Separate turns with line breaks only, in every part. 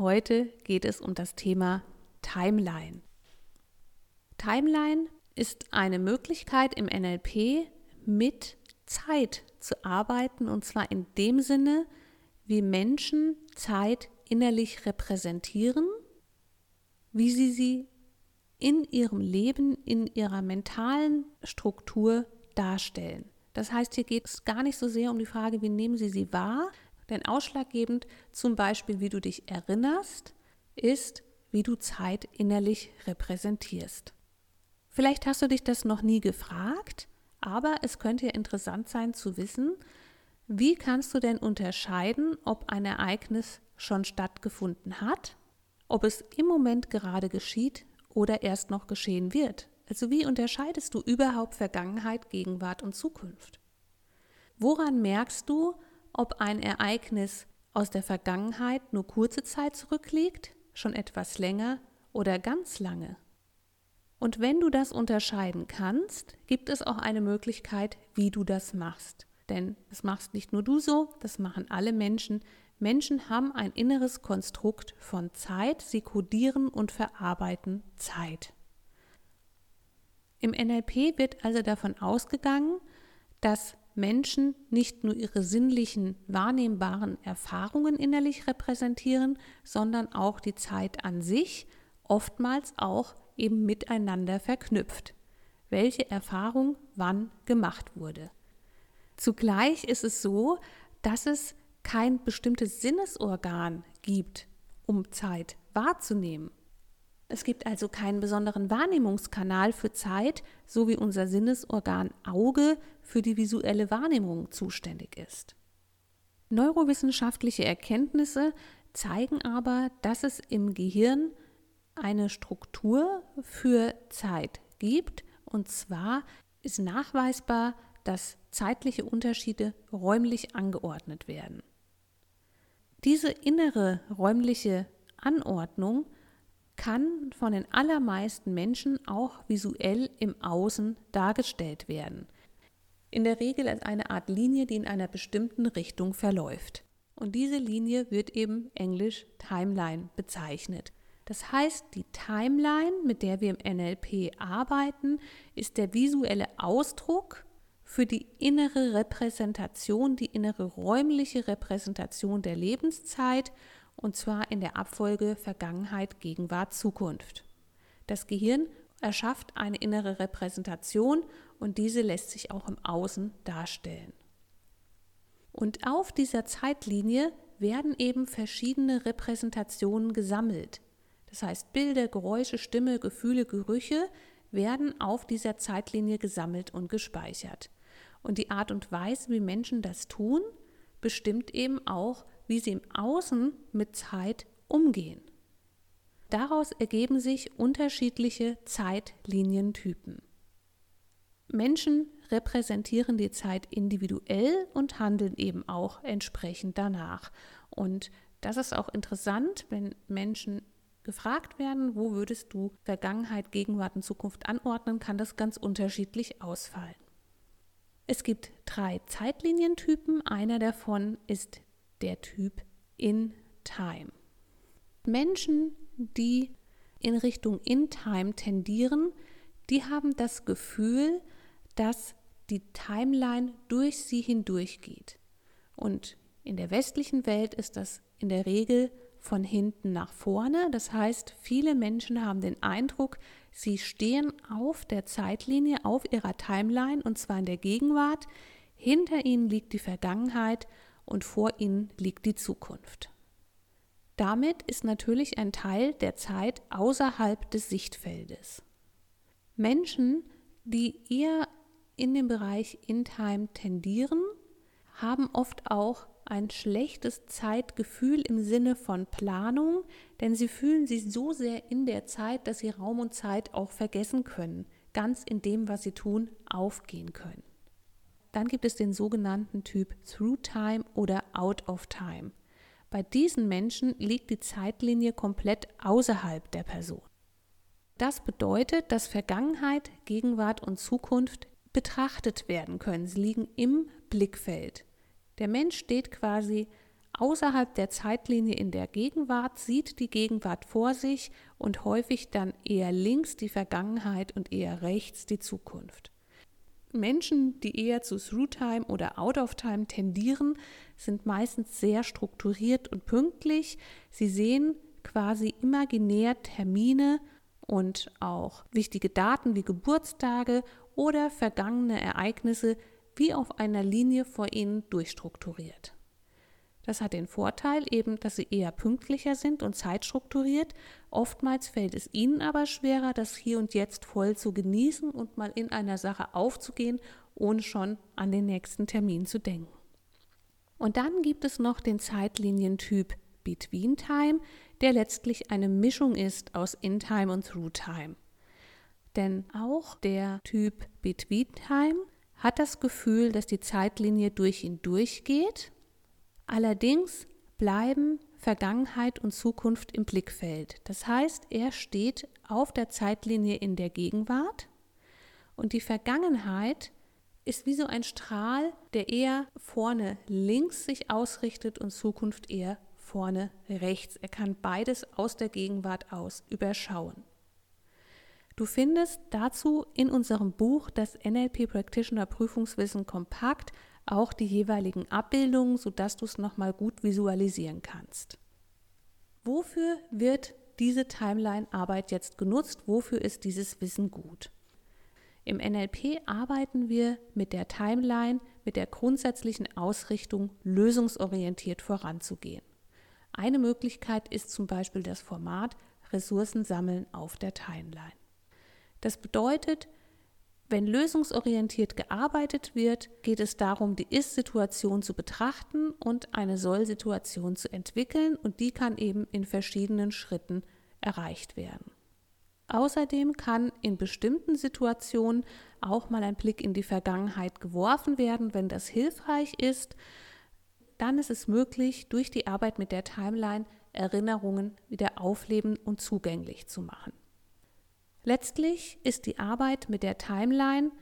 Heute geht es um das Thema Timeline. Timeline ist eine Möglichkeit im NLP mit Zeit zu arbeiten und zwar in dem Sinne, wie Menschen Zeit innerlich repräsentieren, wie sie sie in ihrem Leben, in ihrer mentalen Struktur darstellen. Das heißt, hier geht es gar nicht so sehr um die Frage, wie nehmen Sie sie wahr, denn ausschlaggebend zum Beispiel, wie du dich erinnerst, ist, wie du Zeit innerlich repräsentierst. Vielleicht hast du dich das noch nie gefragt, aber es könnte ja interessant sein zu wissen, wie kannst du denn unterscheiden, ob ein Ereignis schon stattgefunden hat, ob es im Moment gerade geschieht oder erst noch geschehen wird. Also wie unterscheidest du überhaupt Vergangenheit, Gegenwart und Zukunft? Woran merkst du, ob ein Ereignis aus der Vergangenheit nur kurze Zeit zurückliegt, schon etwas länger oder ganz lange? Und wenn du das unterscheiden kannst, gibt es auch eine Möglichkeit, wie du das machst. Denn das machst nicht nur du so, das machen alle Menschen. Menschen haben ein inneres Konstrukt von Zeit, sie kodieren und verarbeiten Zeit. Im NLP wird also davon ausgegangen, dass Menschen nicht nur ihre sinnlichen, wahrnehmbaren Erfahrungen innerlich repräsentieren, sondern auch die Zeit an sich, oftmals auch eben miteinander verknüpft, welche Erfahrung wann gemacht wurde. Zugleich ist es so, dass es kein bestimmtes Sinnesorgan gibt, um Zeit wahrzunehmen. Es gibt also keinen besonderen Wahrnehmungskanal für Zeit, so wie unser Sinnesorgan Auge für die visuelle Wahrnehmung zuständig ist. Neurowissenschaftliche Erkenntnisse zeigen aber, dass es im Gehirn eine Struktur für Zeit gibt, und zwar ist nachweisbar, dass zeitliche Unterschiede räumlich angeordnet werden. Diese innere räumliche Anordnung kann von den allermeisten Menschen auch visuell im Außen dargestellt werden. In der Regel als eine Art Linie, die in einer bestimmten Richtung verläuft. Und diese Linie wird eben englisch Timeline bezeichnet. Das heißt, die Timeline, mit der wir im NLP arbeiten, ist der visuelle Ausdruck für die innere Repräsentation, die innere räumliche Repräsentation der Lebenszeit und zwar in der Abfolge Vergangenheit, Gegenwart, Zukunft. Das Gehirn erschafft eine innere Repräsentation und diese lässt sich auch im Außen darstellen. Und auf dieser Zeitlinie werden eben verschiedene Repräsentationen gesammelt. Das heißt, Bilder, Geräusche, Stimme, Gefühle, Gerüche werden auf dieser Zeitlinie gesammelt und gespeichert. Und die Art und Weise, wie Menschen das tun, bestimmt eben auch, wie sie im Außen mit Zeit umgehen. Daraus ergeben sich unterschiedliche Zeitlinientypen. Menschen repräsentieren die Zeit individuell und handeln eben auch entsprechend danach. Und das ist auch interessant, wenn Menschen gefragt werden, wo würdest du Vergangenheit, Gegenwart und Zukunft anordnen, kann das ganz unterschiedlich ausfallen. Es gibt drei Zeitlinientypen. Einer davon ist der Typ in Time. Menschen, die in Richtung in Time tendieren, die haben das Gefühl, dass die Timeline durch sie hindurchgeht. Und in der westlichen Welt ist das in der Regel von hinten nach vorne. Das heißt, viele Menschen haben den Eindruck, sie stehen auf der Zeitlinie, auf ihrer Timeline und zwar in der Gegenwart. Hinter ihnen liegt die Vergangenheit und vor ihnen liegt die Zukunft. Damit ist natürlich ein Teil der Zeit außerhalb des Sichtfeldes. Menschen, die eher in den Bereich In-Time tendieren, haben oft auch ein schlechtes Zeitgefühl im Sinne von Planung, denn sie fühlen sich so sehr in der Zeit, dass sie Raum und Zeit auch vergessen können, ganz in dem, was sie tun, aufgehen können. Dann gibt es den sogenannten Typ Through Time oder Out of Time. Bei diesen Menschen liegt die Zeitlinie komplett außerhalb der Person. Das bedeutet, dass Vergangenheit, Gegenwart und Zukunft betrachtet werden können. Sie liegen im Blickfeld. Der Mensch steht quasi außerhalb der Zeitlinie in der Gegenwart, sieht die Gegenwart vor sich und häufig dann eher links die Vergangenheit und eher rechts die Zukunft. Menschen, die eher zu Through-Time oder Out-of-Time tendieren, sind meistens sehr strukturiert und pünktlich. Sie sehen quasi imaginär Termine und auch wichtige Daten wie Geburtstage oder vergangene Ereignisse wie auf einer Linie vor ihnen durchstrukturiert. Das hat den Vorteil eben, dass sie eher pünktlicher sind und zeitstrukturiert. Oftmals fällt es ihnen aber schwerer, das Hier und Jetzt voll zu genießen und mal in einer Sache aufzugehen, ohne schon an den nächsten Termin zu denken. Und dann gibt es noch den Zeitlinientyp Between Time, der letztlich eine Mischung ist aus In Time und Through Time. Denn auch der Typ Between Time hat das Gefühl, dass die Zeitlinie durch ihn durchgeht. Allerdings bleiben Vergangenheit und Zukunft im Blickfeld. Das heißt, er steht auf der Zeitlinie in der Gegenwart und die Vergangenheit ist wie so ein Strahl, der eher vorne links sich ausrichtet und Zukunft eher vorne rechts. Er kann beides aus der Gegenwart aus überschauen. Du findest dazu in unserem Buch das NLP Practitioner Prüfungswissen kompakt auch die jeweiligen Abbildungen, sodass du es nochmal gut visualisieren kannst. Wofür wird diese Timeline-Arbeit jetzt genutzt? Wofür ist dieses Wissen gut? Im NLP arbeiten wir mit der Timeline mit der grundsätzlichen Ausrichtung, lösungsorientiert voranzugehen. Eine Möglichkeit ist zum Beispiel das Format Ressourcen sammeln auf der Timeline. Das bedeutet, wenn lösungsorientiert gearbeitet wird, geht es darum, die Ist-Situation zu betrachten und eine Soll-Situation zu entwickeln und die kann eben in verschiedenen Schritten erreicht werden. Außerdem kann in bestimmten Situationen auch mal ein Blick in die Vergangenheit geworfen werden, wenn das hilfreich ist. Dann ist es möglich, durch die Arbeit mit der Timeline Erinnerungen wieder aufleben und zugänglich zu machen. Letztlich ist die Arbeit mit der Timeline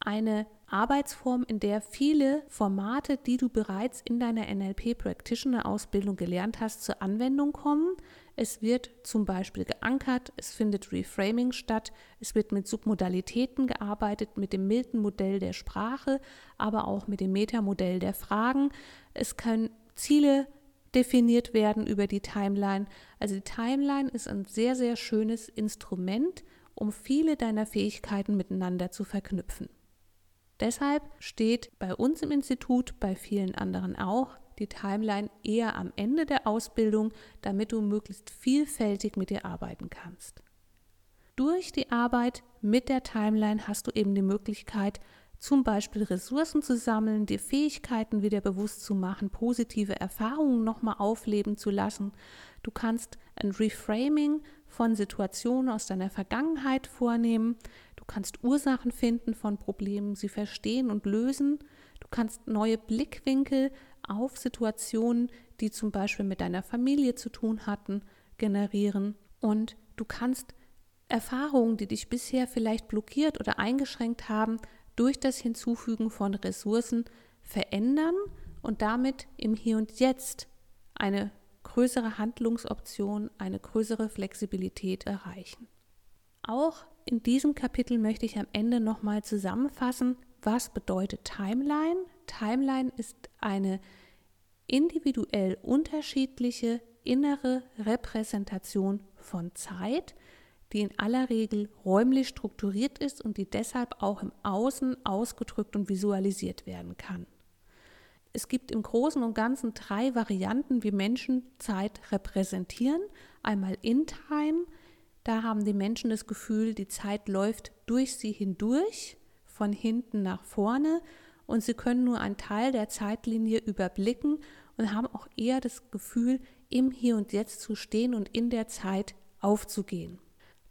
eine Arbeitsform, in der viele Formate, die du bereits in deiner NLP Practitioner Ausbildung gelernt hast, zur Anwendung kommen. Es wird zum Beispiel geankert, es findet Reframing statt, es wird mit Submodalitäten gearbeitet, mit dem Milton-Modell der Sprache, aber auch mit dem Metamodell der Fragen. Es können Ziele definiert werden über die Timeline. Also die Timeline ist ein sehr, sehr schönes Instrument, um viele deiner Fähigkeiten miteinander zu verknüpfen. Deshalb steht bei uns im Institut, bei vielen anderen auch, die Timeline eher am Ende der Ausbildung, damit du möglichst vielfältig mit ihr arbeiten kannst. Durch die Arbeit mit der Timeline hast du eben die Möglichkeit, zum Beispiel Ressourcen zu sammeln, die Fähigkeiten wieder bewusst zu machen, positive Erfahrungen nochmal aufleben zu lassen. Du kannst ein Reframing von Situationen aus deiner Vergangenheit vornehmen. Du kannst Ursachen finden von Problemen, sie verstehen und lösen. Du kannst neue Blickwinkel auf Situationen, die zum Beispiel mit deiner Familie zu tun hatten, generieren. Und du kannst Erfahrungen, die dich bisher vielleicht blockiert oder eingeschränkt haben, durch das Hinzufügen von Ressourcen verändern und damit im Hier und Jetzt eine größere Handlungsoptionen, eine größere Flexibilität erreichen. Auch in diesem Kapitel möchte ich am Ende nochmal zusammenfassen, was bedeutet Timeline. Timeline ist eine individuell unterschiedliche innere Repräsentation von Zeit, die in aller Regel räumlich strukturiert ist und die deshalb auch im Außen ausgedrückt und visualisiert werden kann. Es gibt im Großen und Ganzen drei Varianten, wie Menschen Zeit repräsentieren. Einmal in Time, da haben die Menschen das Gefühl, die Zeit läuft durch sie hindurch, von hinten nach vorne und sie können nur einen Teil der Zeitlinie überblicken und haben auch eher das Gefühl, im Hier und Jetzt zu stehen und in der Zeit aufzugehen.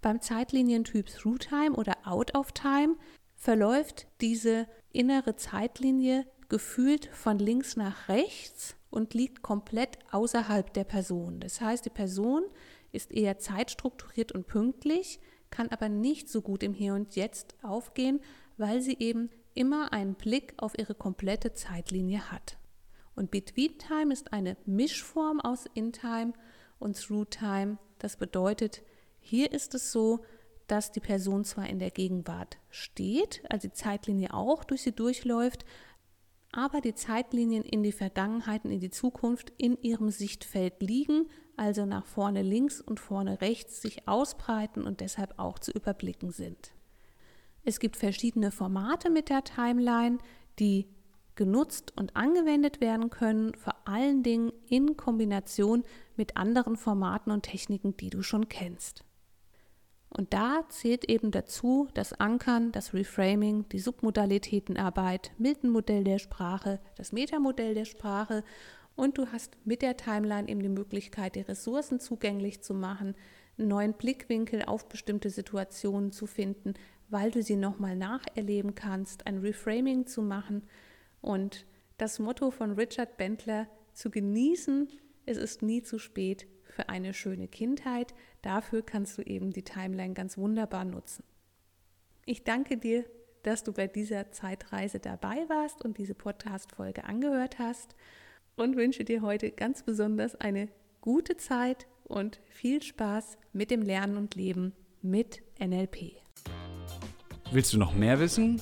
Beim Zeitlinientyp Through Time oder Out of Time verläuft diese innere Zeitlinie gefühlt von links nach rechts und liegt komplett außerhalb der Person. Das heißt, die Person ist eher zeitstrukturiert und pünktlich, kann aber nicht so gut im Hier und Jetzt aufgehen, weil sie eben immer einen Blick auf ihre komplette Zeitlinie hat. Und Between Time ist eine Mischform aus In Time und Through Time. Das bedeutet, hier ist es so, dass die Person zwar in der Gegenwart steht, also die Zeitlinie auch durch sie durchläuft, aber die Zeitlinien in die Vergangenheit und in die Zukunft in ihrem Sichtfeld liegen, also nach vorne links und vorne rechts sich ausbreiten und deshalb auch zu überblicken sind. Es gibt verschiedene Formate mit der Timeline, die genutzt und angewendet werden können, vor allen Dingen in Kombination mit anderen Formaten und Techniken, die du schon kennst. Und da zählt eben dazu das Ankern, das Reframing, die Submodalitätenarbeit, Milton-Modell der Sprache, das Metamodell der Sprache. Und du hast mit der Timeline eben die Möglichkeit, die Ressourcen zugänglich zu machen, einen neuen Blickwinkel auf bestimmte Situationen zu finden, weil du sie nochmal nacherleben kannst, ein Reframing zu machen. Und das Motto von Richard Bentler zu genießen, es ist nie zu spät für eine schöne Kindheit. Dafür kannst du eben die Timeline ganz wunderbar nutzen. Ich danke dir, dass du bei dieser Zeitreise dabei warst und diese Podcast-Folge angehört hast und wünsche dir heute ganz besonders eine gute Zeit und viel Spaß mit dem Lernen und Leben mit NLP.
Willst du noch mehr wissen?